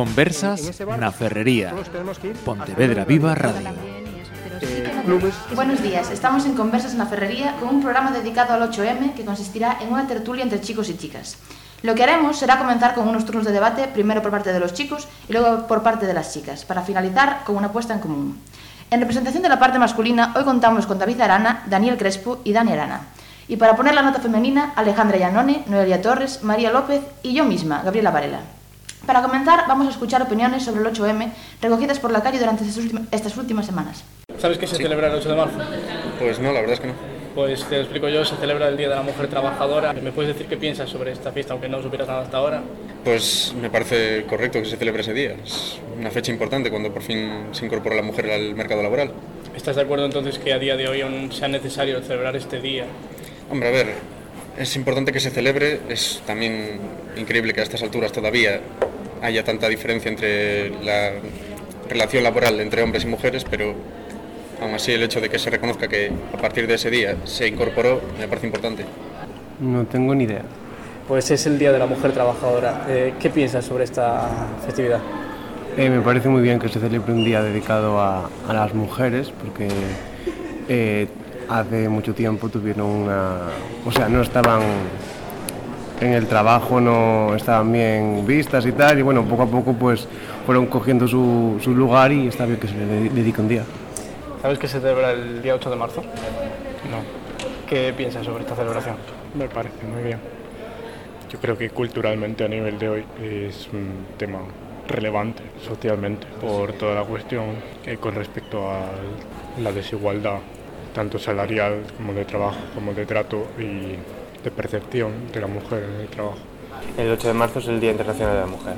Conversas na Ferrería. Pontevedra Viva Radio. Buenos días, estamos en Conversas na Ferrería con un programa dedicado al 8M que consistirá en una tertulia entre chicos y chicas. Lo que haremos será comenzar con unos turnos de debate, primero por parte de los chicos y luego por parte de las chicas, para finalizar con una apuesta en común. En representación de la parte masculina, hoy contamos con David Arana, Daniel Crespo y Dani Arana. Y para poner la nota femenina, Alejandra Llanone, Noelia Torres, María López y yo misma, Gabriela Varela. Para comenzar, vamos a escuchar opiniones sobre el 8M recogidas por la calle durante estas últimas semanas. ¿Sabes qué se celebra el 8 de marzo? Pues no, la verdad es que no. Pues te lo explico yo, se celebra el Día de la Mujer Trabajadora. ¿Me puedes decir qué piensas sobre esta fiesta, aunque no supieras nada hasta ahora? Pues me parece correcto que se celebre ese día. Es una fecha importante cuando por fin se incorpora la mujer al mercado laboral. ¿Estás de acuerdo entonces que a día de hoy aún sea necesario celebrar este día? Hombre, a ver, es importante que se celebre. Es también increíble que a estas alturas todavía haya tanta diferencia entre la relación laboral entre hombres y mujeres, pero aún así el hecho de que se reconozca que a partir de ese día se incorporó me parece importante. No tengo ni idea. Pues es el Día de la Mujer Trabajadora. Eh, ¿Qué piensas sobre esta festividad? Eh, me parece muy bien que se celebre un día dedicado a, a las mujeres, porque eh, hace mucho tiempo tuvieron una... O sea, no estaban en el trabajo, no estaban bien vistas y tal, y bueno, poco a poco pues fueron cogiendo su, su lugar y está bien que se le dedique un día. ¿Sabes que se celebra el día 8 de marzo? No, ¿Qué piensas sobre esta celebración? me parece muy bien. Yo creo que culturalmente a nivel de hoy es un tema relevante socialmente por toda la cuestión eh, con respecto a la desigualdad, tanto salarial como de trabajo, como de trato y de percepción de la mujer en el trabajo. El 8 de marzo es el Día Internacional de la Mujer.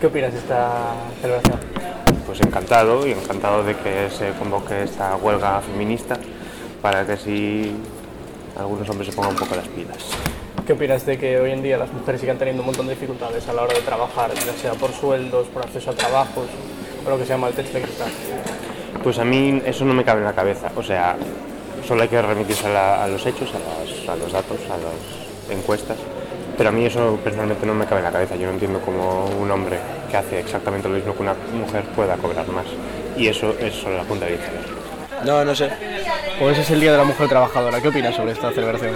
¿Qué opinas de esta celebración? Pues encantado y encantado de que se convoque esta huelga feminista para que así algunos hombres se pongan un poco las pilas. ¿Qué opinas de que hoy en día las mujeres sigan teniendo un montón de dificultades a la hora de trabajar, ya sea por sueldos, por acceso a trabajos, o lo que se llama el techo de cristal? Pues a mí eso no me cabe en la cabeza, o sea, solo hay que remitirse a, la- a los hechos, a, las- a los datos, a las encuestas, pero a mí eso personalmente no me cabe en la cabeza, yo no entiendo cómo un hombre que hace exactamente lo mismo que una mujer pueda cobrar más, y eso es solo la punta del iceberg. No, no sé. Pues es el Día de la Mujer Trabajadora. ¿Qué opinas sobre esta celebración?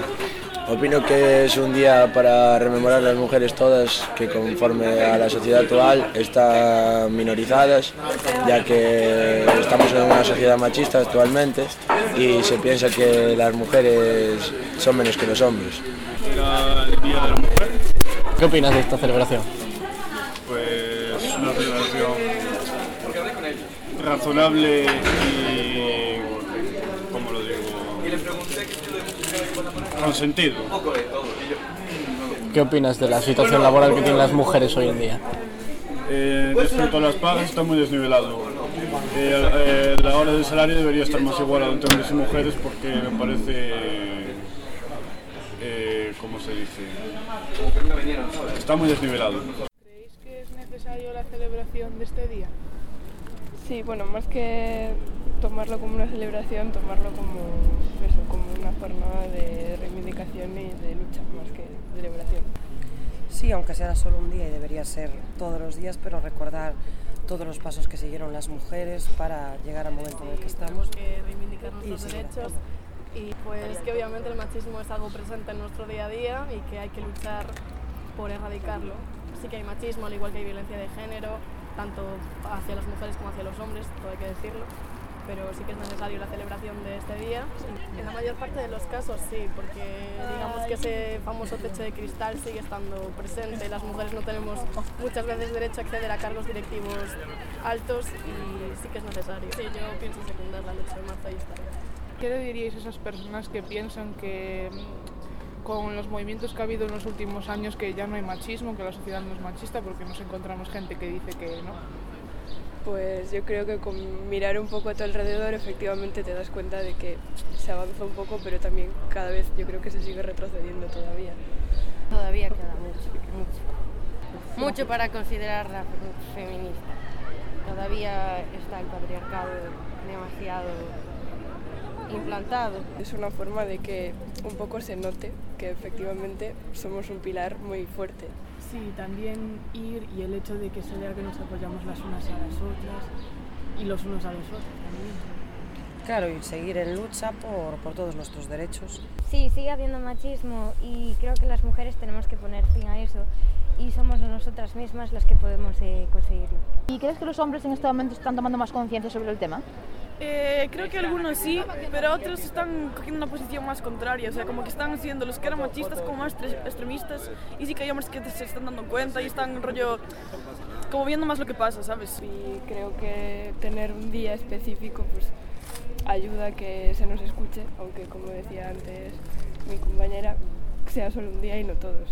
Opino que es un día para rememorar a las mujeres todas que conforme a la sociedad actual están minorizadas, ya que estamos en una sociedad machista actualmente y se piensa que las mujeres son menos que los hombres. ¿Qué opinas de esta celebración? pues una celebración razonable y, ¿cómo lo digo? Con sentido. ¿Qué opinas de la situación laboral que tienen las mujeres hoy en día? Eh, respecto a las pagas está muy desnivelado. Eh, eh, la hora del salario debería estar más igualado entre hombres y mujeres porque me parece, eh, ¿cómo se dice? Está muy desnivelado. ¿Creéis que es necesario la celebración de este día? Sí, bueno, más que tomarlo como una celebración, tomarlo como eso, como una jornada de reivindicación y de lucha, más que celebración. Sí, aunque sea solo un día y debería ser todos los días, pero recordar todos los pasos que siguieron las mujeres para llegar al momento en el que estamos. Que reivindicar nuestros sí, derechos y pues que obviamente el machismo es algo presente en nuestro día a día y que hay que luchar por erradicarlo. Sí que hay machismo, al igual que hay violencia de género, tanto hacia las mujeres como hacia los hombres, todo hay que decirlo, pero sí que es necesario la celebración de este día. En la mayor parte de los casos sí, porque digamos que ese famoso techo de cristal sigue estando presente. Las mujeres no tenemos muchas veces derecho a acceder a cargos directivos altos y sí que es necesario. Sí, yo pienso secundar la lucha de marzo y está. ¿Qué le diríais a esas personas que piensan que mm, con los movimientos que ha habido en los últimos años que ya no hay machismo, que la sociedad no es machista, porque nos encontramos gente que dice que no? Pues yo creo que con mirar un poco a tu alrededor efectivamente te das cuenta de que se avanza un poco, pero también cada vez yo creo que se sigue retrocediendo todavía. Todavía queda mucho, mucho. Mucho para considerarla feminista. Todavía está el patriarcado demasiado implantado. Es una forma de que un poco se note que efectivamente somos un pilar muy fuerte. Sí, también ir y el hecho de que se vea que nos apoyamos las unas a las otras y los unos a los otros también. Claro, y seguir en lucha por, por todos nuestros derechos. Sí, sigue habiendo machismo y creo que las mujeres tenemos que poner fin a eso y somos nosotras mismas las que podemos eh, conseguirlo. ¿Y crees que los hombres en este momento están tomando más conciencia sobre el tema? Eh, creo que algunos sí, pero otros están cogiendo una posición más contraria, o sea, como que están siendo los que eran machistas como más tre- extremistas y sí que hay hombres que se están dando cuenta y están rollo como viendo más lo que pasa, ¿sabes? Y creo que tener un día específico pues ayuda a que se nos escuche, aunque como decía antes mi compañera, sea solo un día y no todos.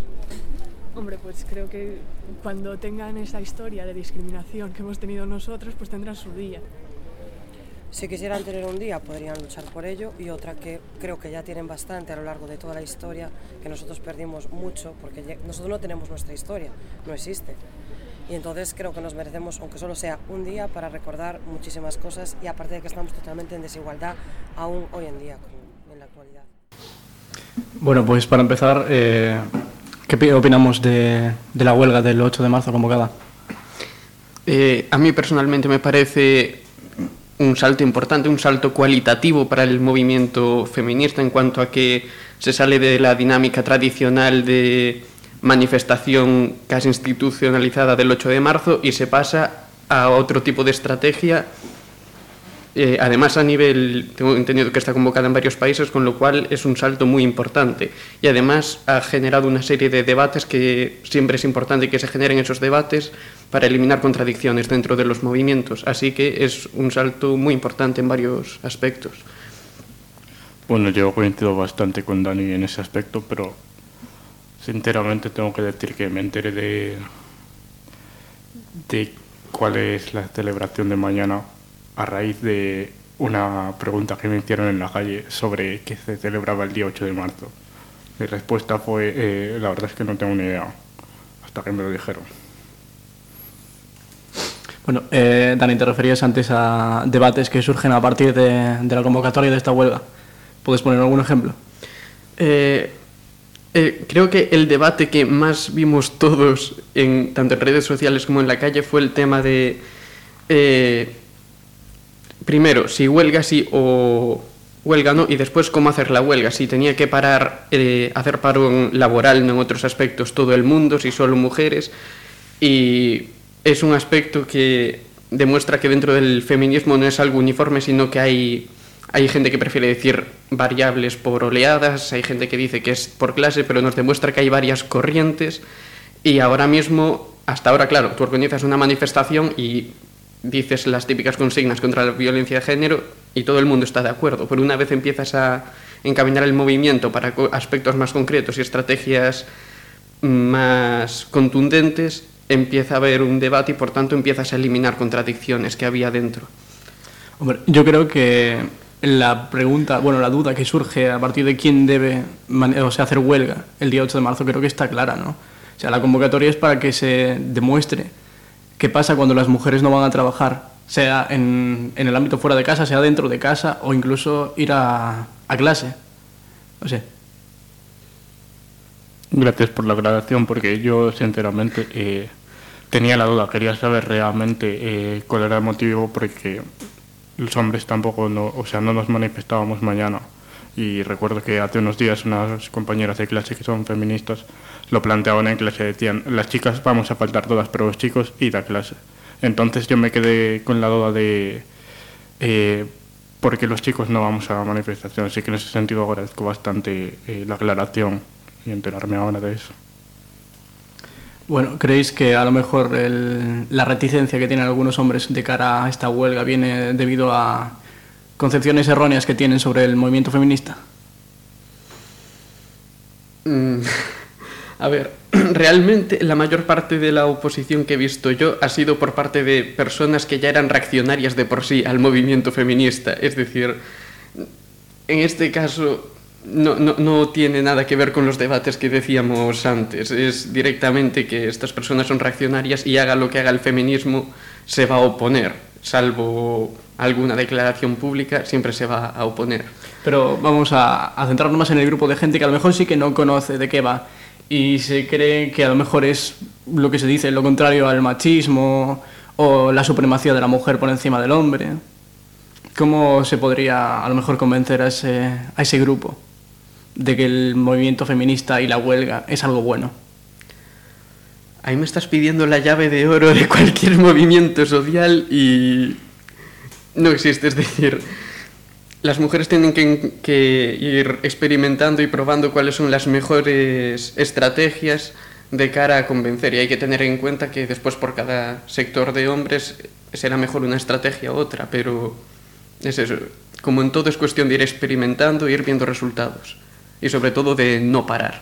Hombre, pues creo que cuando tengan esa historia de discriminación que hemos tenido nosotros, pues tendrán su día. Si quisieran tener un día, podrían luchar por ello y otra que creo que ya tienen bastante a lo largo de toda la historia, que nosotros perdimos mucho porque nosotros no tenemos nuestra historia, no existe. Y entonces creo que nos merecemos, aunque solo sea un día, para recordar muchísimas cosas y aparte de que estamos totalmente en desigualdad aún hoy en día, en la actualidad. Bueno, pues para empezar, eh, ¿qué pi- opinamos de, de la huelga del 8 de marzo convocada? Eh, a mí personalmente me parece un salto importante, un salto cualitativo para el movimiento feminista en cuanto a que se sale de la dinámica tradicional de manifestación casi institucionalizada del 8 de marzo y se pasa a otro tipo de estrategia. Eh, además, a nivel, tengo entendido que está convocada en varios países, con lo cual es un salto muy importante. Y además ha generado una serie de debates que siempre es importante que se generen esos debates para eliminar contradicciones dentro de los movimientos. Así que es un salto muy importante en varios aspectos. Bueno, yo coincido bastante con Dani en ese aspecto, pero sinceramente tengo que decir que me enteré de, de cuál es la celebración de mañana a raíz de una pregunta que me hicieron en la calle sobre qué se celebraba el día 8 de marzo. Mi respuesta fue, eh, la verdad es que no tengo ni idea, hasta que me lo dijeron. Bueno, eh, Dani, te referías antes a debates que surgen a partir de, la convocatoria de esta huelga. ¿Puedes poner algún ejemplo? Eh, eh, creo que el debate que más vimos todos, en, tanto en redes sociales como en la calle, fue el tema de, eh, primero, si huelga sí o huelga no, y después cómo hacer la huelga, si tenía que parar, hacer paro laboral, no en otros aspectos, todo el mundo, si solo mujeres, y es un aspecto que demuestra que dentro del feminismo no es algo uniforme, sino que hay, hay gente que prefiere decir variables por oleadas, hay gente que dice que es por clase, pero nos demuestra que hay varias corrientes. Y ahora mismo, hasta ahora, claro, tú organizas una manifestación y dices las típicas consignas contra la violencia de género y todo el mundo está de acuerdo, pero una vez empiezas a encaminar el movimiento para aspectos más concretos y estrategias más contundentes, empieza a haber un debate y por tanto empiezas a eliminar contradicciones que había dentro. Hombre, yo creo que la pregunta, bueno, la duda que surge a partir de quién debe o sea, hacer huelga el día 8 de marzo creo que está clara, ¿no? O sea, la convocatoria es para que se demuestre qué pasa cuando las mujeres no van a trabajar, sea en, en el ámbito fuera de casa, sea dentro de casa o incluso ir a, a clase. O sea, Gracias por la aclaración, porque yo sinceramente eh, tenía la duda, quería saber realmente eh, cuál era el motivo, porque los hombres tampoco, no, o sea, no nos manifestábamos mañana. Y recuerdo que hace unos días unas compañeras de clase que son feministas lo planteaban en clase, decían, las chicas vamos a faltar todas, pero los chicos id a clase. Entonces yo me quedé con la duda de eh, por qué los chicos no vamos a manifestaciones, así que en ese sentido agradezco bastante eh, la aclaración y enterarme ahora de eso. bueno, ¿creéis que a lo mejor el- la reticencia que tienen algunos hombres de cara a esta huelga viene debido a concepciones erróneas que tienen sobre el movimiento feminista? Mm, A ver, realmente la mayor parte de la oposición que he visto yo ha sido por parte de personas que ya eran reaccionarias de por sí al movimiento feminista. Es decir, en este caso no, no, no tiene nada que ver con los debates que decíamos antes. Es directamente que estas personas son reaccionarias y haga lo que haga el feminismo, se va a oponer. Salvo alguna declaración pública, siempre se va a oponer. Pero vamos a, centrarnos más en el grupo de gente que a lo mejor sí que no conoce de qué va y se cree que a lo mejor es lo que se dice, lo contrario al machismo o la supremacía de la mujer por encima del hombre. ¿Cómo se podría a lo mejor convencer a ese, a ese grupo de que el movimiento feminista y la huelga es algo bueno? Ahí me estás pidiendo la llave de oro de cualquier movimiento social y no existe. Es decir, las mujeres tienen que, que, ir experimentando y probando cuáles son las mejores estrategias de cara a convencer. Y hay que tener en cuenta que después por cada sector de hombres será mejor una estrategia u otra, pero es eso. Como en todo es cuestión de ir experimentando e ir viendo resultados. Y sobre todo de no parar.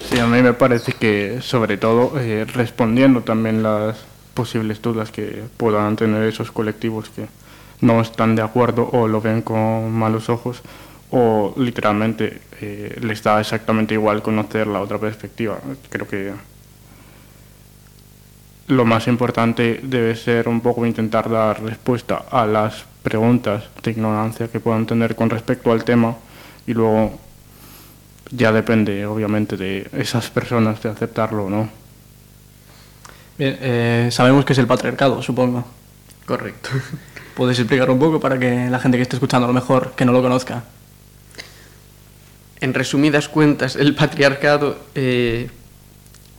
Sí, a mí me parece que sobre todo eh, respondiendo también las posibles dudas que puedan tener esos colectivos que no están de acuerdo o lo ven con malos ojos o literalmente eh, les da exactamente igual conocer la otra perspectiva. Creo que lo más importante debe ser un poco intentar dar respuesta a las preguntas de ignorancia que puedan tener con respecto al tema y luego ya depende, obviamente, de esas personas de aceptarlo o no. Bien, eh, sabemos que es el patriarcado, supongo. Correcto. ¿Puedes explicar un poco para que la gente que esté escuchando a lo mejor que no lo conozca? En resumidas cuentas, el patriarcado eh,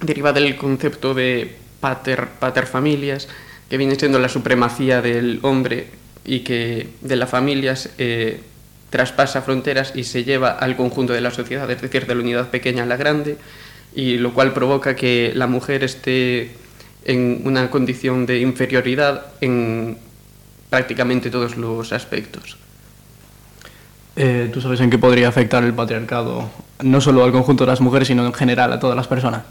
deriva del concepto de pater, paterfamilias, que viene siendo la supremacía del hombre y que de las familias eh, traspasa fronteras y se lleva al conjunto de la sociedad, es decir, de la unidad pequeña a la grande, y lo cual provoca que la mujer esté en una condición de inferioridad en prácticamente todos los aspectos. Eh, ¿Tú sabes en qué podría afectar el patriarcado, no solo al conjunto de las mujeres, sino en general a todas las personas?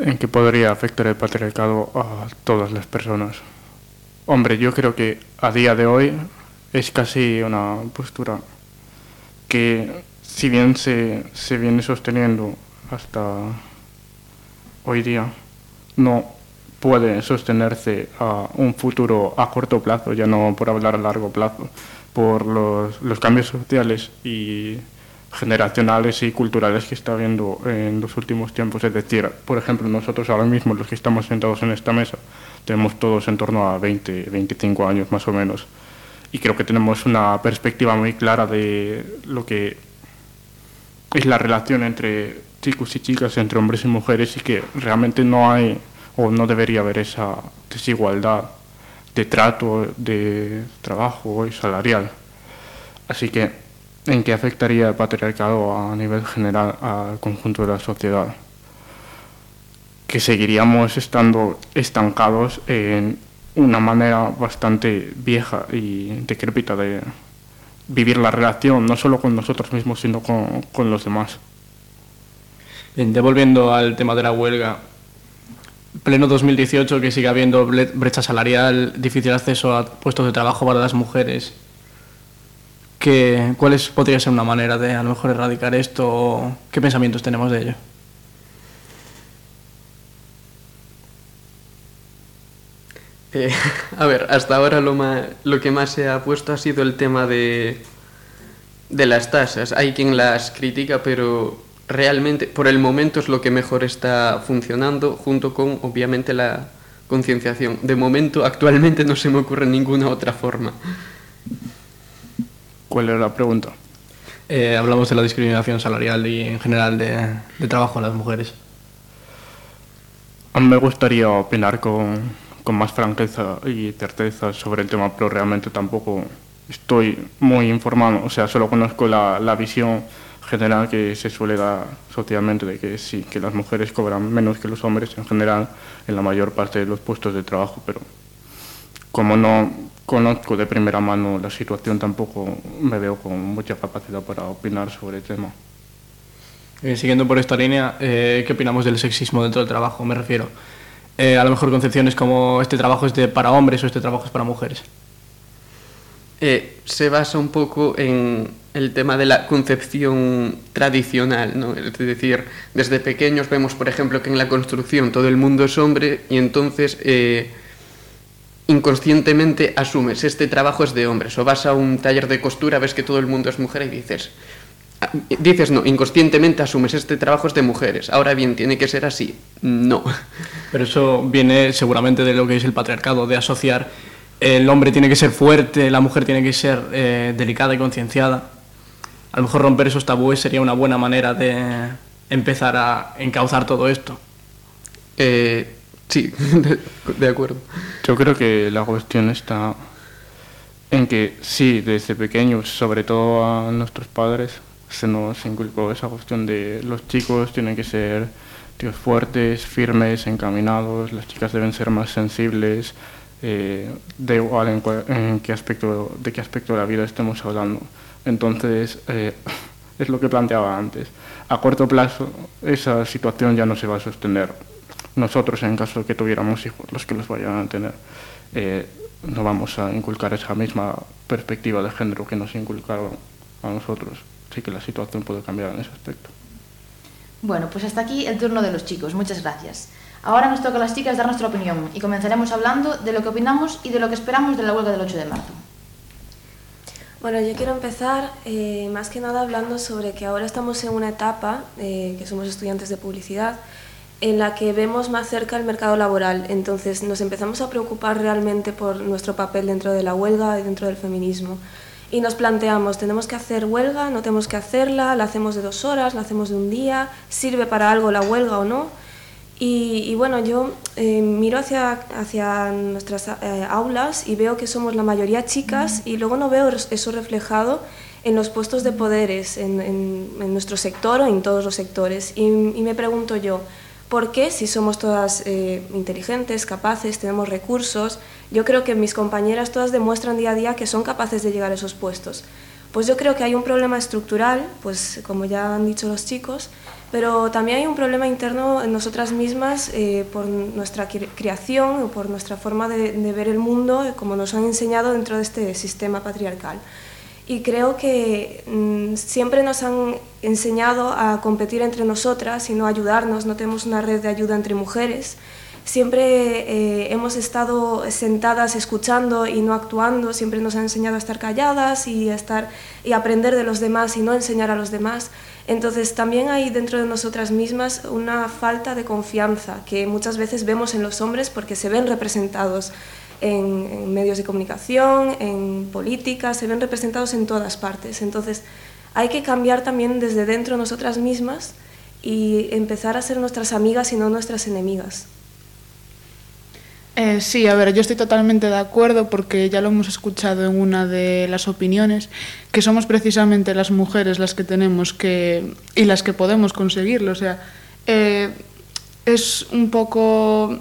¿En qué podría afectar el patriarcado a todas las personas? Hombre, yo creo que a día de hoy es casi una postura que si bien se, se viene sosteniendo hasta hoy día, no puede sostenerse a un futuro a corto plazo, ya no por hablar a largo plazo, por los, los cambios sociales y generacionales y culturales que está habiendo en los últimos tiempos. Es decir, por ejemplo, nosotros ahora mismo, los que estamos sentados en esta mesa, tenemos todos en torno a 20, 25 años más o menos y creo que tenemos una perspectiva muy clara de lo que es la relación entre chicos y chicas, entre hombres y mujeres y que realmente no hay o no debería haber esa desigualdad de trato, de trabajo y salarial. Así que, ¿en qué afectaría el patriarcado a nivel general al conjunto de la sociedad? Que seguiríamos estando estancados en una manera bastante vieja y decrépita de vivir la relación, no solo con nosotros mismos, sino con, con los demás. Bien, devolviendo al tema de la huelga, pleno 2018 que sigue habiendo brecha salarial, difícil acceso a puestos de trabajo para las mujeres. ¿Qué, ¿Cuál podría ser una manera de a lo mejor erradicar esto? ¿Qué pensamientos tenemos de ello? Eh, a ver, hasta ahora lo, lo que más se ha puesto ha sido el tema de, de las tasas. Hay quien las critica, pero realmente por el momento es lo que mejor está funcionando, junto con, obviamente, la concienciación. De momento, actualmente no se me ocurre ninguna otra forma. ¿Cuál era la pregunta? Eh, hablamos de la discriminación salarial y en general de, de trabajo a las mujeres. A mí me gustaría opinar con, con más franqueza y certeza sobre el tema, pero realmente tampoco estoy muy informado, o sea, solo conozco la, la visión general que se suele dar socialmente de que sí, que las mujeres cobran menos que los hombres en general en la mayor parte de los puestos de trabajo, pero como no conozco de primera mano la situación, tampoco me veo con mucha capacidad para opinar sobre el tema. Eh, siguiendo por esta línea, eh, ¿qué opinamos del sexismo dentro del trabajo? Me refiero. Eh, a lo mejor concepciones como este trabajo es de para hombres o este trabajo es para mujeres. Eh, se basa un poco en el tema de la concepción tradicional, ¿no? Es decir, desde pequeños vemos, por ejemplo, que en la construcción todo el mundo es hombre y entonces eh, inconscientemente asumes este trabajo es de hombres. O vas a un taller de costura, ves que todo el mundo es mujer y dices, dices no, inconscientemente asumes este trabajo es de mujeres. Ahora bien, ¿tiene que ser así? No. Pero eso viene seguramente de lo que es el patriarcado, de asociar el hombre tiene que ser fuerte, la mujer tiene que ser eh, delicada y concienciada. A lo mejor romper esos tabúes sería una buena manera de empezar a encauzar todo esto. Eh, sí, de, de acuerdo. Yo creo que la cuestión está en que sí, desde pequeños, sobre todo a nuestros padres, se nos inculcó esa cuestión de los chicos tienen que ser tíos fuertes, firmes, encaminados, las chicas deben ser más sensibles, eh, da igual en, en, qué aspecto, de qué aspecto de la vida estemos hablando. Entonces, eh, es lo que planteaba antes. A corto plazo, esa situación ya no se va a sostener. Nosotros, en caso de que tuviéramos hijos, los que los vayan a tener, eh, no vamos a inculcar esa misma perspectiva de género que nos inculcaron a nosotros. Sí que la situación puede cambiar en ese aspecto. Bueno, pues hasta aquí el turno de los chicos. Muchas gracias. Ahora nos toca a las chicas dar nuestra opinión y comenzaremos hablando de lo que opinamos y de lo que esperamos de la huelga del 8 de marzo. Bueno, yo quiero empezar eh, más que nada hablando sobre que ahora estamos en una etapa, eh, que somos estudiantes de publicidad, en la que vemos más cerca el mercado laboral. Entonces nos empezamos a preocupar realmente por nuestro papel dentro de la huelga y dentro del feminismo. Y nos planteamos, ¿tenemos que hacer huelga? ¿No tenemos que hacerla? ¿La hacemos de dos horas? ¿La hacemos de un día? ¿Sirve para algo la huelga o no? Y, y bueno, yo eh, miro hacia, hacia nuestras eh, aulas y veo que somos la mayoría chicas y luego no veo eso reflejado en los puestos de poderes, en, en, en nuestro sector o en todos los sectores. Y, y me pregunto yo, ¿Por qué si somos todas eh, inteligentes, capaces, tenemos recursos? Yo creo que mis compañeras todas demuestran día a día que son capaces de llegar a esos puestos. Pues yo creo que hay un problema estructural, pues como ya han dicho los chicos, pero también hay un problema interno en nosotras mismas eh, por nuestra creación o por nuestra forma de ver el mundo, como nos han enseñado dentro de este sistema patriarcal y creo que mmm, siempre nos han enseñado a competir entre nosotras y no ayudarnos, no tenemos una red de ayuda entre mujeres. Siempre eh, hemos estado sentadas escuchando y no actuando, siempre nos han enseñado a estar calladas y, a estar, y aprender de los demás y no enseñar a los demás. Entonces también hay dentro de nosotras mismas una falta de confianza que muchas veces vemos en los hombres porque se ven representados en, medios de comunicación, en política, se ven representados en todas partes. Entonces, hay que cambiar también desde dentro nosotras mismas y empezar a ser nuestras amigas y no nuestras enemigas. Eh, sí, a ver, yo estoy totalmente de acuerdo porque ya lo hemos escuchado en una de las opiniones, que somos precisamente las mujeres las que tenemos que y las que podemos conseguirlo. O sea, eh, es un poco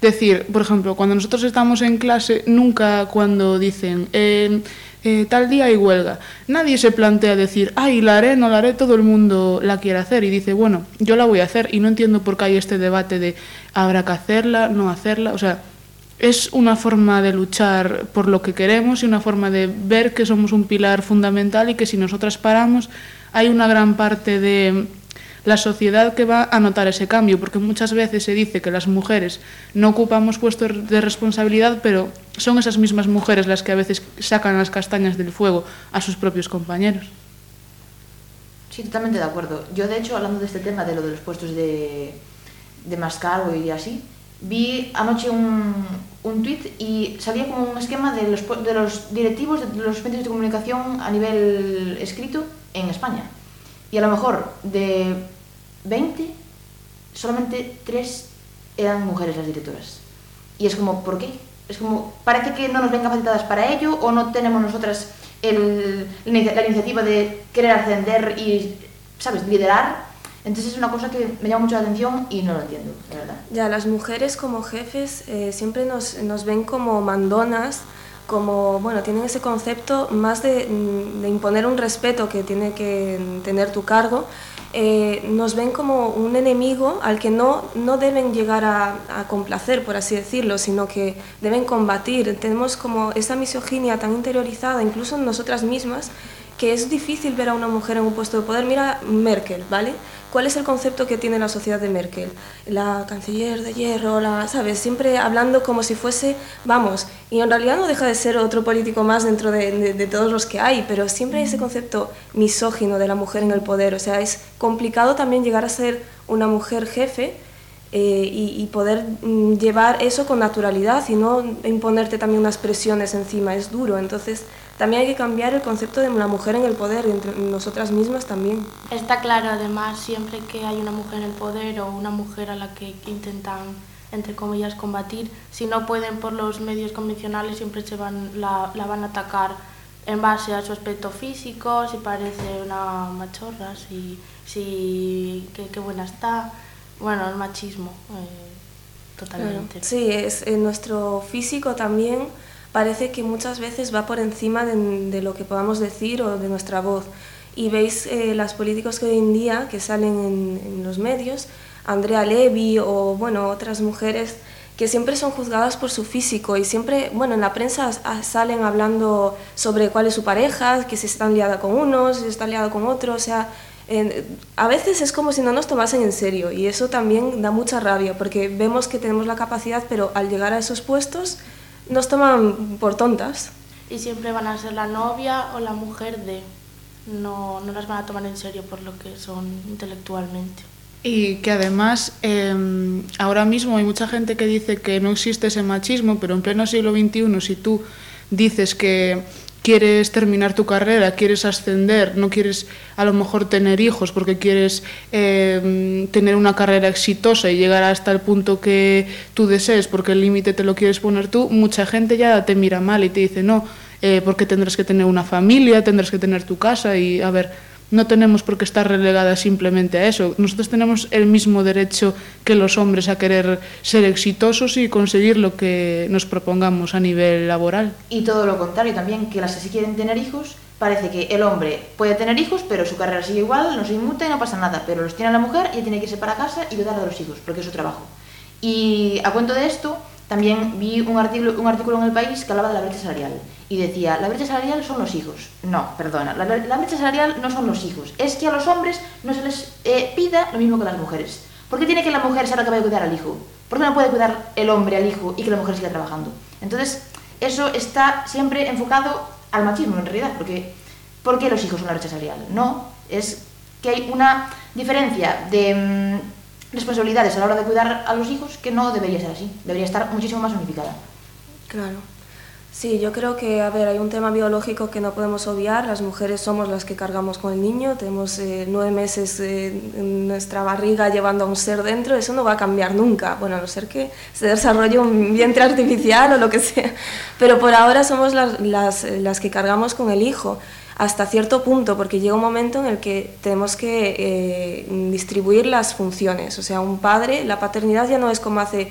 decir, por ejemplo, cuando nosotros estamos en clase, nunca cuando dicen eh, eh, tal día hay huelga, nadie se plantea decir, ay, la haré, no la haré, todo el mundo la quiere hacer y dice, bueno, yo la voy a hacer y no entiendo por qué hay este debate de habrá que hacerla, no hacerla, o sea, es una forma de luchar por lo que queremos y una forma de ver que somos un pilar fundamental y que si nosotras paramos hay una gran parte de la sociedad que va a notar ese cambio, porque muchas veces se dice que las mujeres no ocupamos puestos de responsabilidad, pero son esas mismas mujeres las que a veces sacan las castañas del fuego a sus propios compañeros. Sí, totalmente de acuerdo. Yo, de hecho, hablando de este tema, de lo de los puestos de, de más cargo y así, vi anoche un, un tuit y salía como un esquema de los, de los directivos de los medios de comunicación a nivel escrito en España. Y a lo mejor de 20, solamente 3 eran mujeres las directoras. Y es como, ¿por qué? Es como, parece que no nos ven capacitadas para ello o no tenemos nosotras el, la iniciativa de querer ascender y, ¿sabes?, liderar. Entonces es una cosa que me llama mucho la atención y no lo entiendo, la verdad. Ya, las mujeres como jefes eh, siempre nos, nos ven como mandonas, como, bueno, tienen ese concepto más de, de imponer un respeto que tiene que tener tu cargo, eh, nos ven como un enemigo al que no, no deben llegar a, a, complacer, por así decirlo, sino que deben combatir. Tenemos como esa misoginia tan interiorizada, incluso en nosotras mismas, que es difícil ver a una mujer en un puesto de poder. Mira Merkel, ¿vale? ¿Cuál es el concepto que tiene la sociedad de Merkel? La canciller de hierro, la, ¿sabes? Siempre hablando como si fuese, vamos, y en realidad no deja de ser otro político más dentro de, todos los que hay, pero siempre hay ese concepto misógino de la mujer en el poder. O sea, es complicado también llegar a ser una mujer jefe eh, y, y, poder mm, llevar eso con naturalidad y no imponerte también unas presiones encima, es duro. Entonces, también hay que cambiar el concepto de la mujer en el poder, entre nosotras mismas también. Está claro, además, siempre que hay una mujer en el poder o una mujer a la que intentan, entre comillas, combatir, si no pueden por los medios convencionales, siempre se van, la, la van a atacar en base a su aspecto físico, si parece una machorra, si, si qué, qué buena está. Bueno, el machismo, eh, totalmente. Sí, es en nuestro físico también parece que muchas veces va por encima de, de lo que podamos decir o de nuestra voz. Y veis eh, las políticos que hoy en día que salen en, en los medios, Andrea Levy o bueno, otras mujeres que siempre son juzgadas por su físico y siempre, bueno, en la prensa salen hablando sobre cuál es su pareja, que si están liada con unos, si están liada con otros, o sea, eh, a veces es como si no nos tomasen en serio y eso también da mucha rabia porque vemos que tenemos la capacidad, pero al llegar a esos puestos nos toman por tontas. Y siempre van a ser la novia o la mujer de... No, no las van a tomar en serio por lo que son intelectualmente. Y que además eh, ahora mismo hay mucha gente que dice que no existe ese machismo, pero en pleno siglo XXI si tú dices que quieres terminar tu carrera, quieres ascender, no quieres a lo mejor tener hijos porque quieres eh, tener una carrera exitosa y llegar hasta el punto que tú desees porque el límite te lo quieres poner tú, mucha gente ya te mira mal y te dice no, eh, porque tendrás que tener una familia, tendrás que tener tu casa y a ver, no tenemos por qué estar relegadas simplemente a eso. Nosotros tenemos el mismo derecho que los hombres a querer ser exitosos y conseguir lo que nos propongamos a nivel laboral. Y todo lo contrario también, que las que sí quieren tener hijos, parece que el hombre puede tener hijos, pero su carrera sigue igual, no se inmuta y no pasa nada, pero los tiene la mujer y tiene que irse para casa y cuidar de los hijos, porque es su trabajo. Y a cuento de esto, también vi un artículo, un artículo en El País que hablaba de la brecha salarial y decía, la brecha salarial son los hijos. No, perdona, la, brecha salarial no son los hijos. Es que a los hombres no se les eh, pida lo mismo que a las mujeres. ¿Por qué tiene que la mujer ser la que vaya a cuidar al hijo? ¿Por qué no puede cuidar el hombre al hijo y que la mujer siga trabajando? Entonces, eso está siempre enfocado al machismo en realidad, porque ¿por qué los hijos son la brecha salarial? No, es que hay una diferencia de mmm, responsabilidades a la hora de cuidar a los hijos que no debería ser así, debería estar muchísimo más unificada. Claro. Sí, yo creo que, a ver, hay un tema biológico que no podemos obviar. Las mujeres somos las que cargamos con el niño, tenemos eh, nueve meses eh, en nuestra barriga llevando a un ser dentro, eso no va a cambiar nunca, bueno, a no ser que se desarrolle un vientre artificial o lo que sea. Pero por ahora somos las, las, las que cargamos con el hijo hasta cierto punto, porque llega un momento en el que tenemos que eh, distribuir las funciones. O sea, un padre, la paternidad ya no es como hace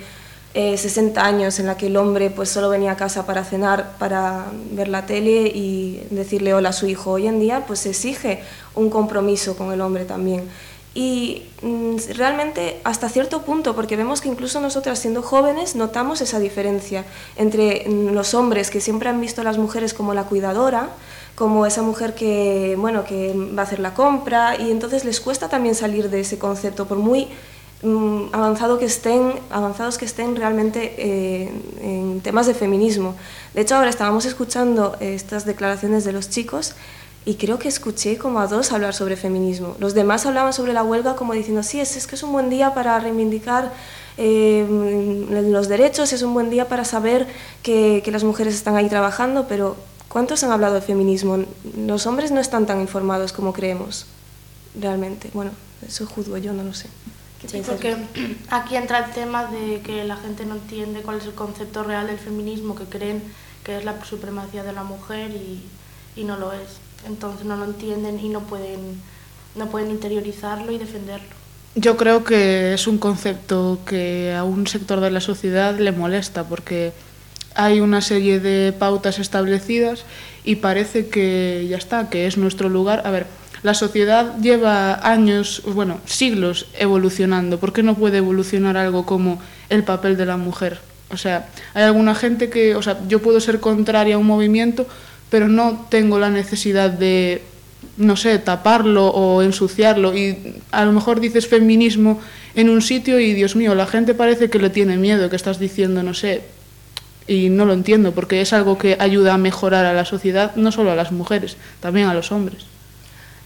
eh, 60 años en la que el hombre pues solo venía a casa para cenar, para ver la tele y decirle hola a su hijo. Hoy en día pues se exige un compromiso con el hombre también. Y mm, realmente hasta cierto punto, porque vemos que incluso nosotras siendo jóvenes notamos esa diferencia entre mm, los hombres que siempre han visto a las mujeres como la cuidadora, como esa mujer que, bueno, que va a hacer la compra y entonces les cuesta también salir de ese concepto, por muy mm, avanzado que estén, avanzados que estén realmente eh, en temas de feminismo. De hecho, ahora estábamos escuchando estas declaraciones de los chicos y creo que escuché como a dos hablar sobre feminismo. Los demás hablaban sobre la huelga como diciendo, sí, es, es que es un buen día para reivindicar eh, los derechos, es un buen día para saber que, que las mujeres están ahí trabajando, pero ¿Cuántos han hablado de feminismo? Los hombres no están tan informados como creemos, realmente. Bueno, eso juzgo yo, no lo sé. Sí, porque aquí entra el tema de que la gente no entiende cuál es el concepto real del feminismo, que creen que es la supremacía de la mujer y, y no lo es. Entonces no lo entienden y no pueden, no pueden interiorizarlo y defenderlo. Yo creo que es un concepto que a un sector de la sociedad le molesta porque hay una serie de pautas establecidas y parece que ya está, que es nuestro lugar. A ver, la sociedad lleva años, bueno, siglos evolucionando. ¿Por qué no puede evolucionar algo como el papel de la mujer? O sea, hay alguna gente que, o sea, yo puedo ser contraria a un movimiento, pero no tengo la necesidad de no sé, taparlo o ensuciarlo. Y a lo mejor dices feminismo en un sitio y, Dios mío, la gente parece que le tiene miedo, que estás diciendo, no sé, y no lo entiendo, porque es algo que ayuda a mejorar a la sociedad, no solo a las mujeres, también a los hombres.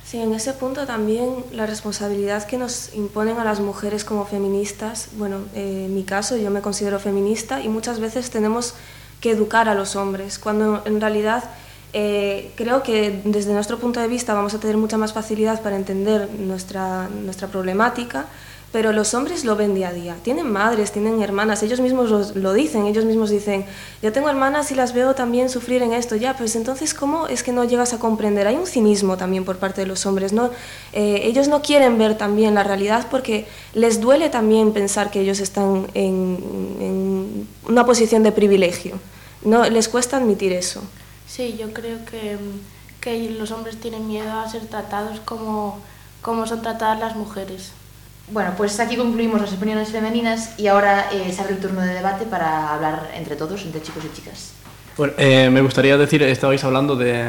Sí, en ese punto también la responsabilidad que nos imponen a las mujeres como feministas, bueno, eh, en mi caso yo me considero feminista y muchas veces tenemos que educar a los hombres, cuando en realidad eh, creo que desde nuestro punto de vista vamos a tener mucha más facilidad para entender nuestra, nuestra problemática pero los hombres lo ven día a día. Tienen madres, tienen hermanas, ellos mismos lo, dicen, ellos mismos dicen, yo tengo hermanas y las veo también sufrir en esto, ya, pues entonces, ¿cómo es que no llegas a comprender? Hay un cinismo también por parte de los hombres, ¿no? Eh, ellos no quieren ver también la realidad porque les duele también pensar que ellos están en, en una posición de privilegio, ¿no? Les cuesta admitir eso. Sí, yo creo que, que los hombres tienen miedo a ser tratados como, como son tratadas las mujeres. Bueno, pues aquí concluimos las opiniones femeninas y ahora eh, se abre el turno de debate para hablar entre todos, entre chicos y chicas. Bueno, eh, me gustaría decir, estabais hablando de,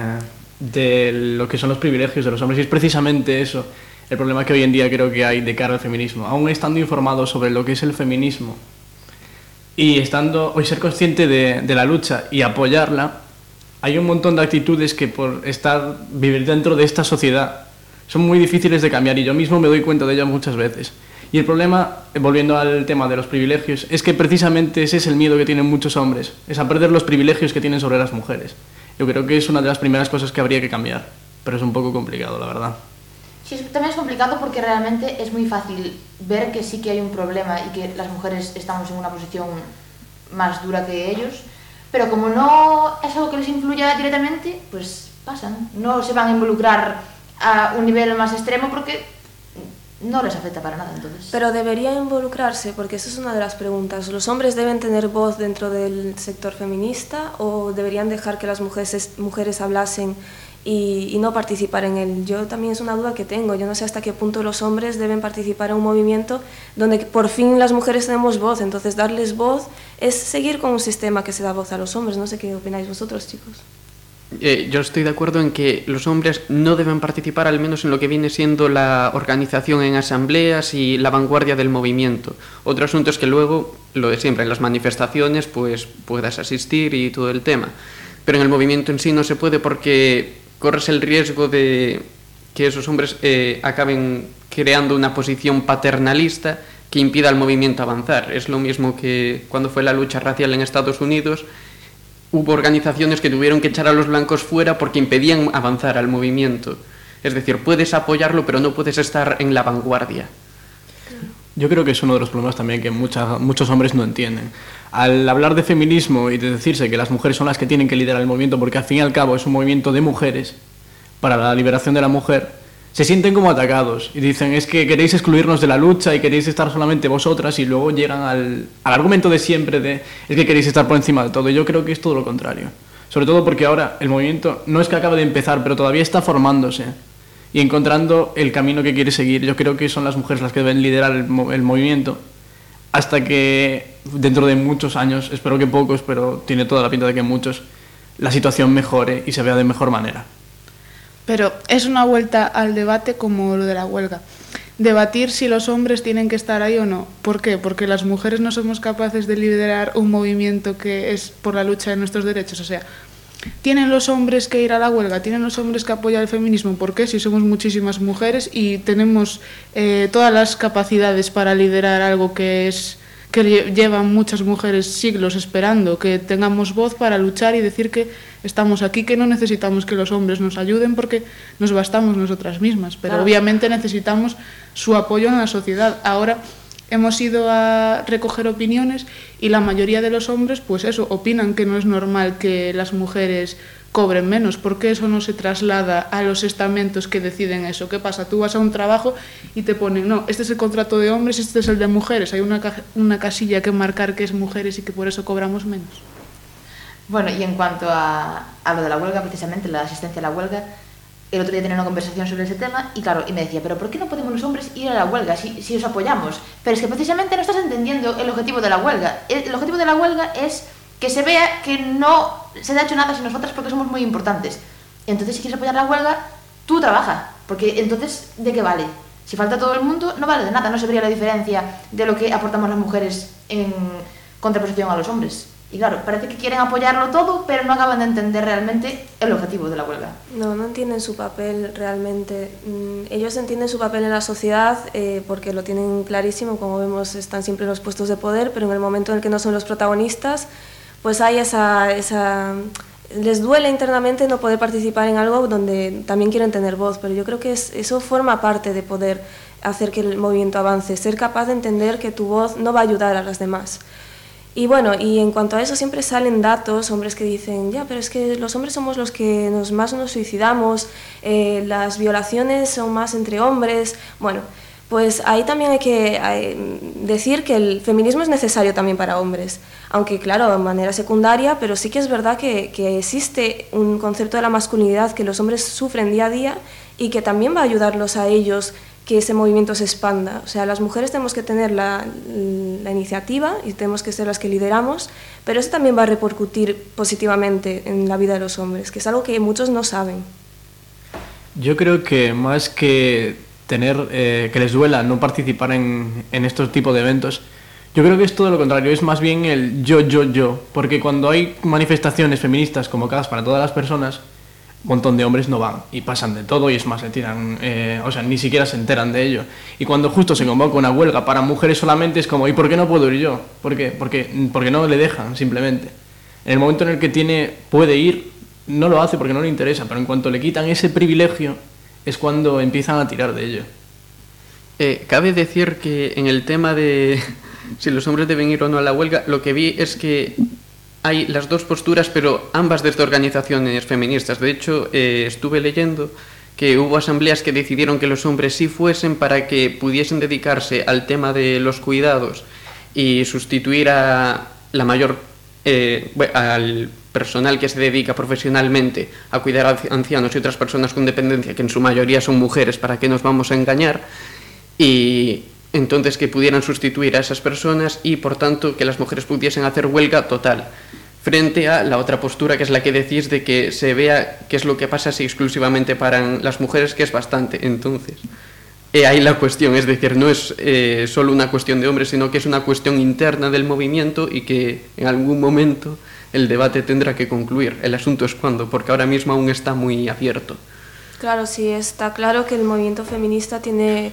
de lo que son los privilegios de los hombres y es precisamente eso el problema que hoy en día creo que hay de cara al feminismo. Aún estando informado sobre lo que es el feminismo y estando hoy ser consciente de, de la lucha y apoyarla, hay un montón de actitudes que por estar vivir dentro de esta sociedad son muy difíciles de cambiar y yo mismo me doy cuenta de ello muchas veces. Y el problema, eh, volviendo al tema de los privilegios, es que precisamente ese es el miedo que tienen muchos hombres, es a perder los privilegios que tienen sobre las mujeres. Yo creo que es una de las primeras cosas que habría que cambiar, pero es un poco complicado, la verdad. Sí, también es complicado porque realmente es muy fácil ver que sí que hay un problema y que las mujeres estamos en una posición más dura que ellos, pero como no es algo que les influya directamente, pues pasan, no se van a involucrar a un nivel más extremo porque no les afecta para nada entonces. Pero debería involucrarse, porque esa es una de las preguntas. ¿Los hombres deben tener voz dentro del sector feminista o deberían dejar que las mujeres, mujeres hablasen y, y, no participar en él? Yo también es una duda que tengo. Yo no sé hasta qué punto los hombres deben participar en un movimiento donde por fin las mujeres tenemos voz. Entonces darles voz es seguir con un sistema que se da voz a los hombres. No sé qué opináis vosotros, chicos. Eh, yo estoy de acuerdo en que los hombres no deben participar al menos en lo que viene siendo la organización en asambleas y la vanguardia del movimiento. Otro asunto es que luego, lo de siempre, en las manifestaciones pues puedas asistir y todo el tema. Pero en el movimiento en sí no se puede porque corres el riesgo de que esos hombres eh, acaben creando una posición paternalista que impida al movimiento avanzar. Es lo mismo que cuando fue la lucha racial en Estados Unidos hubo organizaciones que tuvieron que echar a los blancos fuera porque impedían avanzar al movimiento. Es decir, puedes apoyarlo, pero no puedes estar en la vanguardia. Yo creo que es uno de los problemas también que muchos hombres no entienden. Al hablar de feminismo y de decirse que las mujeres son las que tienen que liderar el movimiento, porque al fin y al cabo es un movimiento de mujeres para la liberación de la mujer, se sienten como atacados y dicen es que queréis excluirnos de la lucha y queréis estar solamente vosotras y luego llegan al, al, argumento de siempre de es que queréis estar por encima de todo. Y yo creo que es todo lo contrario. Sobre todo porque ahora el movimiento no es que acabe de empezar, pero todavía está formándose y encontrando el camino que quiere seguir. Yo creo que son las mujeres las que deben liderar el, el movimiento hasta que dentro de muchos años, espero que pocos, pero tiene toda la pinta de que muchos, la situación mejore y se vea de mejor manera. Pero es una vuelta al debate como lo de la huelga. Debatir si los hombres tienen que estar ahí o no. ¿Por qué? Porque las mujeres no somos capaces de liderar un movimiento que es por la lucha de nuestros derechos. O sea, ¿tienen los hombres que ir a la huelga? ¿Tienen los hombres que apoyar el feminismo? ¿Por qué? Si somos muchísimas mujeres y tenemos eh, todas las capacidades para liderar algo que es que llevan muchas mujeres siglos esperando que tengamos voz para luchar y decir que estamos aquí, que no necesitamos que los hombres nos ayuden porque nos bastamos nosotras mismas, pero claro. obviamente necesitamos su apoyo en la sociedad. Ahora hemos ido a recoger opiniones y la mayoría de los hombres, pues eso, opinan que no es normal que las mujeres cobren menos. ¿Por qué eso no se traslada a los estamentos que deciden eso? ¿Qué pasa? Tú vas a un trabajo y te ponen, no, este es el contrato de hombres, este es el de mujeres. Hay una, una casilla que marcar que es mujeres y que por eso cobramos menos. Bueno, y en cuanto a, a lo de la huelga, precisamente, la asistencia a la huelga, el otro día tenía una conversación sobre ese tema y claro, y me decía, pero ¿por qué no podemos los hombres ir a la huelga si, si os apoyamos? Pero es que precisamente no estás entendiendo el objetivo de la huelga. El, el objetivo de la huelga es que se vea que no se ha hecho nada sin nosotras porque somos muy importantes. Entonces, si quieres apoyar la huelga, tú trabaja, porque entonces, ¿de qué vale? Si falta todo el mundo, no vale de nada, no se vería la diferencia de lo que aportamos las mujeres en contraposición a los hombres. Y claro, parece que quieren apoyarlo todo, pero no acaban de entender realmente el objetivo de la huelga. No, no entienden su papel realmente. Mm, ellos entienden su papel en la sociedad eh, porque lo tienen clarísimo, como vemos, están siempre en los puestos de poder, pero en el momento en el que no son los protagonistas, pues hay esa, esa les duele internamente no poder participar en algo donde también quieren tener voz, pero yo creo que es, eso forma parte de poder hacer que el movimiento avance, ser capaz de entender que tu voz no va a ayudar a las demás. Y bueno, y en cuanto a eso siempre salen datos, hombres que dicen, ya, pero es que los hombres somos los que nos, más nos suicidamos, eh, las violaciones son más entre hombres. Bueno, pues ahí también hay que decir que el feminismo es necesario también para hombres, aunque claro, de manera secundaria, pero sí que es verdad que, existe un concepto de la masculinidad que los hombres sufren día a día y que también va a ayudarlos a ellos que ese movimiento se expanda. O sea, las mujeres tenemos que tener la, iniciativa y tenemos que ser las que lideramos, pero eso también va a repercutir positivamente en la vida de los hombres, que es algo que muchos no saben. Yo creo que más que tener eh, que les duela no participar en, en estos tipos de eventos, yo creo que es todo lo contrario, es más bien el yo, yo, yo, porque cuando hay manifestaciones feministas convocadas para todas las personas, un montón de hombres no van y pasan de todo y es más, se tiran, eh, o sea, ni siquiera se enteran de ello. Y cuando justo se convoca una huelga para mujeres solamente es como, ¿y por qué no puedo ir yo? ¿Por qué? Porque, porque no le dejan, simplemente. En el momento en el que tiene, puede ir, no lo hace porque no le interesa, pero en cuanto le quitan ese privilegio es cuando empiezan a tirar de ello. Eh, cabe decir que en el tema de si los hombres deben ir o no a la huelga, lo que vi es que hay las dos posturas, pero ambas desde organizaciones feministas. De hecho, eh, estuve leyendo que hubo asambleas que decidieron que los hombres sí fuesen para que pudiesen dedicarse al tema de los cuidados y sustituir a la mayor eh, al personal que se dedica profesionalmente a cuidar a ancianos y otras personas con dependencia, que en su mayoría son mujeres, ¿para qué nos vamos a engañar? Y entonces que pudieran sustituir a esas personas y por tanto que las mujeres pudiesen hacer huelga total frente a la otra postura que es la que decís de que se vea qué es lo que pasa si exclusivamente paran las mujeres que es bastante entonces eh, ahí la cuestión es decir no es eh, solo una cuestión de hombres sino que es una cuestión interna del movimiento y que en algún momento el debate tendrá que concluir el asunto es cuándo porque ahora mismo aún está muy abierto claro sí está claro que el movimiento feminista tiene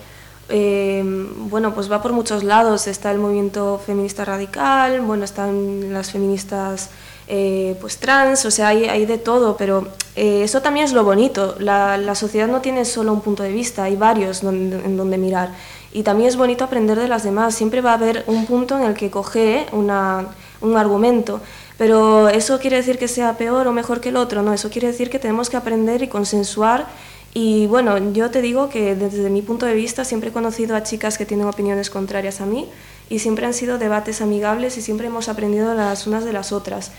eh, bueno, pues va por muchos lados. Está el movimiento feminista radical, bueno, están las feministas eh, pues trans, o sea, hay, de todo, pero eh, eso también es lo bonito. La, sociedad no tiene solo un punto de vista, hay varios en donde mirar. Y también es bonito aprender de las demás. Siempre va a haber un punto en el que coge un argumento. Pero eso quiere decir que sea peor o mejor que el otro, no, eso quiere decir que tenemos que aprender y consensuar y bueno, yo te digo que desde mi punto de vista siempre he conocido a chicas que tienen opiniones contrarias a mí y siempre han sido debates amigables y siempre hemos aprendido las unas de las otras.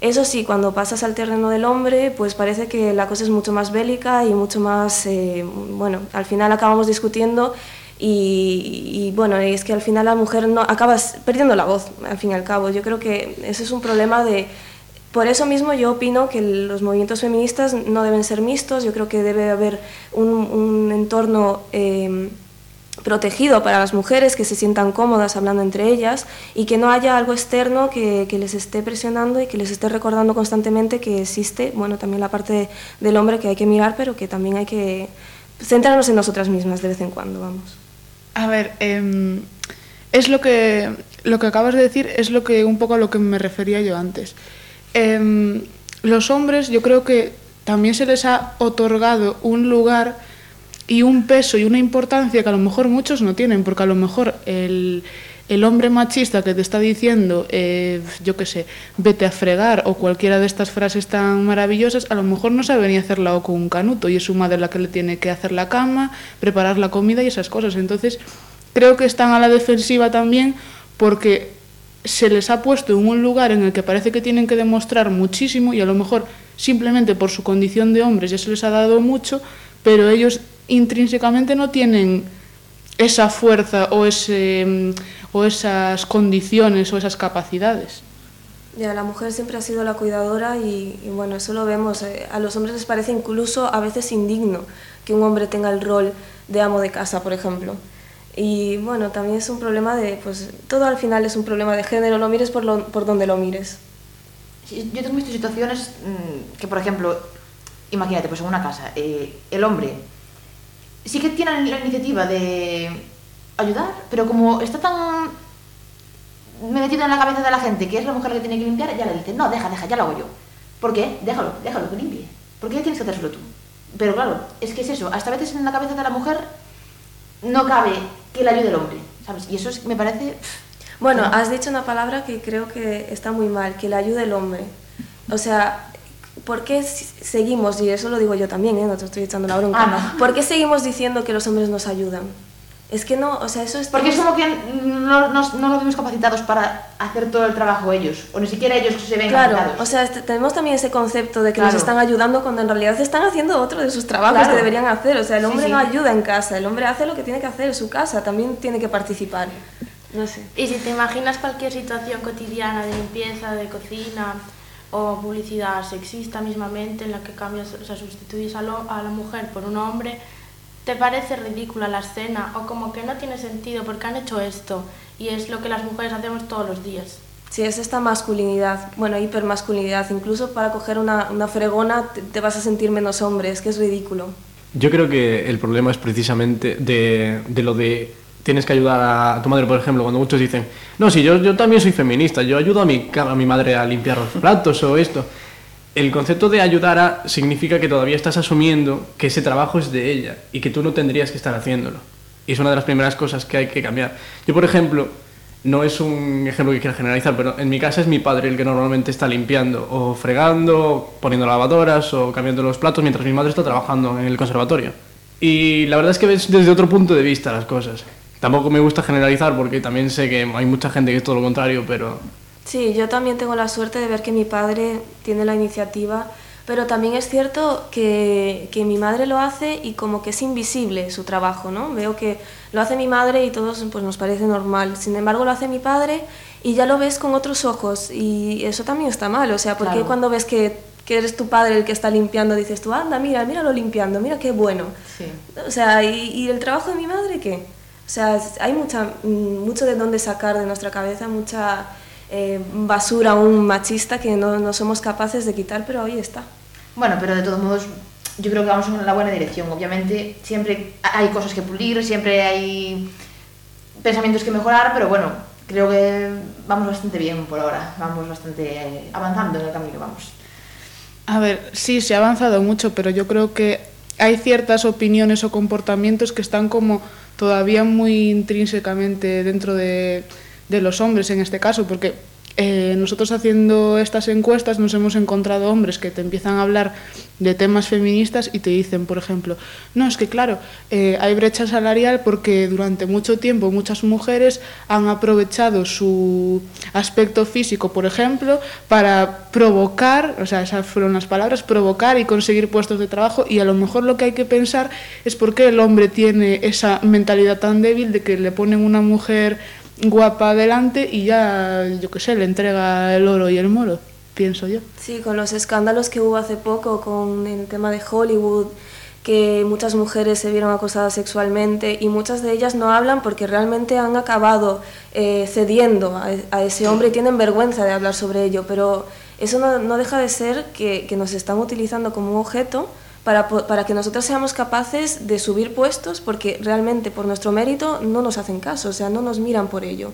Eso sí, cuando pasas al terreno del hombre, pues parece que la cosa es mucho más bélica y mucho más, eh, bueno, al final acabamos discutiendo y, y, bueno, es que al final la mujer no acabas perdiendo la voz, al fin y al cabo. Yo creo que ese es un problema de por eso mismo yo opino que los movimientos feministas no deben ser mixtos, yo creo que debe haber un, entorno eh, protegido para las mujeres, que se sientan cómodas hablando entre ellas y que no haya algo externo que, que, les esté presionando y que les esté recordando constantemente que existe, bueno, también la parte del hombre que hay que mirar, pero que también hay que centrarnos en nosotras mismas de vez en cuando, vamos. A ver, eh, es lo que, lo que acabas de decir, es lo que un poco a lo que me refería yo antes. Eh, los hombres yo creo que también se les ha otorgado un lugar y un peso y una importancia que a lo mejor muchos no tienen, porque a lo mejor el, el hombre machista que te está diciendo, eh, yo qué sé, vete a fregar o cualquiera de estas frases tan maravillosas, a lo mejor no sabe ni hacerla o con un canuto y es su madre la que le tiene que hacer la cama, preparar la comida y esas cosas. Entonces, creo que están a la defensiva también porque se les ha puesto en un lugar en el que parece que tienen que demostrar muchísimo y a lo mejor simplemente por su condición de hombres ya se les ha dado mucho, pero ellos intrínsecamente no tienen esa fuerza o, ese, o esas condiciones o esas capacidades. Ya, la mujer siempre ha sido la cuidadora y, y bueno, eso lo vemos. eh, A los hombres les parece incluso a veces indigno que un hombre tenga el rol de amo de casa, por ejemplo. Y bueno, también es un problema de, pues todo al final es un problema de género, lo mires por, lo- por donde lo mires. Sí, Yo tengo visto situaciones mm, que, por ejemplo, imagínate, pues en una casa, eh, el hombre sí que tiene la iniciativa de ayudar, pero como está tan metido en la cabeza de la gente que es la mujer la que tiene que limpiar, ya le dicen, no, deja, deja, ya lo hago yo. ¿Por qué? Déjalo, déjalo que limpie. ¿Por qué tienes que hacérselo tú? Pero claro, es que es eso, hasta veces en la cabeza de la mujer no cabe que le ayude el hombre, ¿sabes? Y eso es- me parece... Bueno, No. has dicho una palabra que creo que está muy mal, que le ayude el hombre. O sea, ¿por qué seguimos, y eso lo digo yo también, ¿eh? no te estoy echando la bronca, Ah, no. ¿por qué seguimos diciendo que los hombres nos ayudan? Es que no, o sea, eso es... Porque es como que no, no, no los vemos capacitados para hacer todo el trabajo ellos, o ni siquiera ellos se ven Claro, capacitados. o sea, este- tenemos también ese concepto de que Claro. nos están ayudando cuando en realidad están haciendo otro de sus trabajos Claro. que deberían hacer. O sea, el Sí, hombre sí. no ayuda en casa, el hombre hace lo que tiene que hacer en su casa, también tiene que participar. No sé. Y si te imaginas cualquier situación cotidiana de limpieza, de cocina o publicidad sexista mismamente en la que cambias, o sea, sustituyes a, lo- a la mujer por un hombre, te parece ridícula la escena o como que no tiene sentido porque han hecho esto y es lo que las mujeres hacemos todos los días. Si es esta masculinidad, bueno, hipermasculinidad, incluso para coger una, una fregona te, te vas a sentir menos hombre, es que es ridículo. Yo creo que el problema es precisamente de, de lo de tienes que ayudar a tu madre, por ejemplo, cuando muchos dicen, no, si yo, yo también soy feminista, yo ayudo a mi, a mi madre a limpiar los platos o esto. El concepto de ayudar a significa que todavía estás asumiendo que ese trabajo es de ella y que tú no tendrías que estar haciéndolo. Y es una de las primeras cosas que hay que cambiar. Yo, por ejemplo, no es un ejemplo que quiera generalizar, pero en mi casa es mi padre el que normalmente está limpiando o fregando, o poniendo lavadoras o cambiando los platos mientras mi madre está trabajando en el conservatorio. Y la verdad es que ves desde otro punto de vista las cosas. Tampoco me gusta generalizar porque también sé que hay mucha gente que es todo lo contrario, pero Sí, yo también tengo la suerte de ver que mi padre tiene la iniciativa, pero también es cierto que, que mi madre lo hace y como que es invisible su trabajo, ¿no? Veo que lo hace mi madre y todos pues nos parece normal. Sin embargo, lo hace mi padre y ya lo ves con otros ojos y eso también está mal. O sea, porque Claro. cuando ves que, que eres tu padre el que está limpiando, dices tú, anda, mira, míralo limpiando, mira qué bueno. Sí. O sea, ¿y, y el trabajo de mi madre qué? O sea, hay mucha, mm, mucho de dónde sacar de nuestra cabeza, mucha eh, basura aún machista que no, no somos capaces de quitar, pero ahí está. Bueno, pero de todos modos, yo creo que vamos en la buena dirección. Obviamente, siempre hay cosas que pulir, siempre hay pensamientos que mejorar, pero bueno, creo que vamos bastante bien por ahora. Vamos bastante eh, avanzando en el camino, vamos. A ver, sí, se ha avanzado mucho, pero yo creo que hay ciertas opiniones o comportamientos que están como todavía muy intrínsecamente dentro de, de los hombres en este caso, porque eh, nosotros haciendo estas encuestas nos hemos encontrado hombres que te empiezan a hablar de temas feministas y te dicen, por ejemplo, no, es que claro, eh, hay brecha salarial porque durante mucho tiempo muchas mujeres han aprovechado su aspecto físico, por ejemplo, para provocar, o sea, esas fueron las palabras, provocar y conseguir puestos de trabajo y a lo mejor lo que hay que pensar es por qué el hombre tiene esa mentalidad tan débil de que le ponen una mujer guapa adelante y ya, yo qué sé, le entrega el oro y el moro, pienso yo. Sí, con los escándalos que hubo hace poco con el tema de Hollywood, que muchas mujeres se vieron acosadas sexualmente y muchas de ellas no hablan porque realmente han acabado eh, cediendo a, a ese hombre y tienen vergüenza de hablar sobre ello, pero eso no, no deja de ser que, que nos están utilizando como un objeto para, para que nosotros seamos capaces de subir puestos porque realmente por nuestro mérito no nos hacen caso, o sea, no nos miran por ello.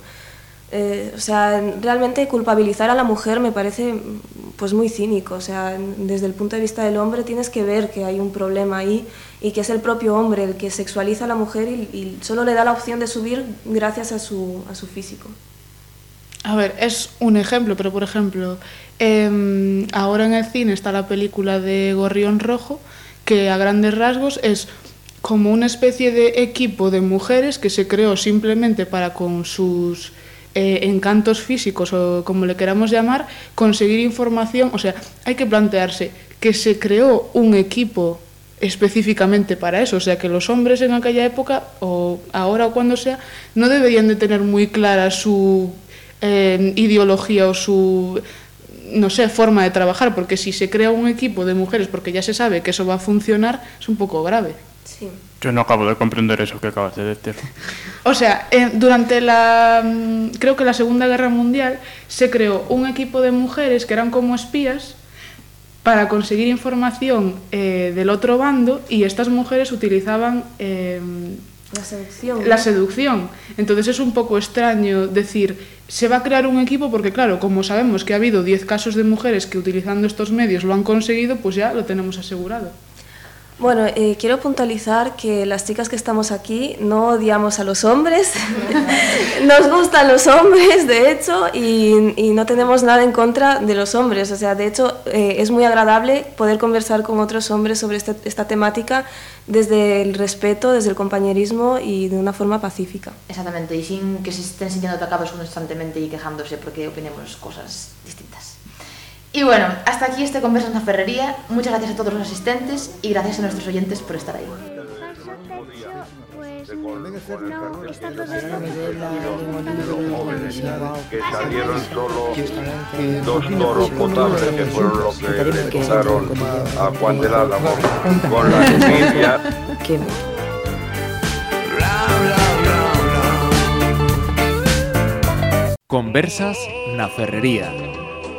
Eh, o sea, realmente culpabilizar a la mujer me parece pues muy cínico. O sea, desde el punto de vista del hombre tienes que ver que hay un problema ahí y que es el propio hombre el que sexualiza a la mujer y, y solo le da la opción de subir gracias a su, a su físico. A ver, es un ejemplo, pero por ejemplo, Eh, ahora en el cine está la película de Gorrión Rojo, que a grandes rasgos es como una especie de equipo de mujeres que se creó simplemente para con sus eh, encantos físicos o como le queramos llamar, conseguir información. O sea, hay que plantearse que se creó un equipo específicamente para eso, o sea que los hombres en aquella época o ahora o cuando sea no deberían de tener muy clara su eh, ideología o su no sé, forma de trabajar, porque si se crea un equipo de mujeres porque ya se sabe que eso va a funcionar, es un poco grave. Sí. Yo no acabo de comprender eso que acabas de decir. O sea, eh, durante la, mm, creo que la Segunda Guerra Mundial, se creó un equipo de mujeres que eran como espías para conseguir información eh, del otro bando y estas mujeres utilizaban eh, La seducción. ¿no? La seducción. Entonces es un poco extraño decir, se va a crear un equipo porque claro, como sabemos que ha habido 10 casos de mujeres que utilizando estos medios lo han conseguido, pues ya lo tenemos asegurado. Bueno, eh, quiero puntualizar que las chicas que estamos aquí no odiamos a los hombres, nos gustan los hombres, de hecho, y, no tenemos nada en contra de los hombres. O sea, de hecho, eh, es muy agradable poder conversar con otros hombres sobre este- esta temática desde el respeto, desde el compañerismo y de una forma pacífica. Exactamente, y sin que se estén sintiendo atacados constantemente y quejándose porque opinemos cosas distintas. Y bueno, hasta aquí este Conversas en la Ferrería. Muchas gracias a todos los asistentes y gracias a nuestros oyentes por estar ahí. que salieron solo dos toros potables que fueron los que le tocaron a Juan del Álamo con la envidia. Conversas na Ferrería.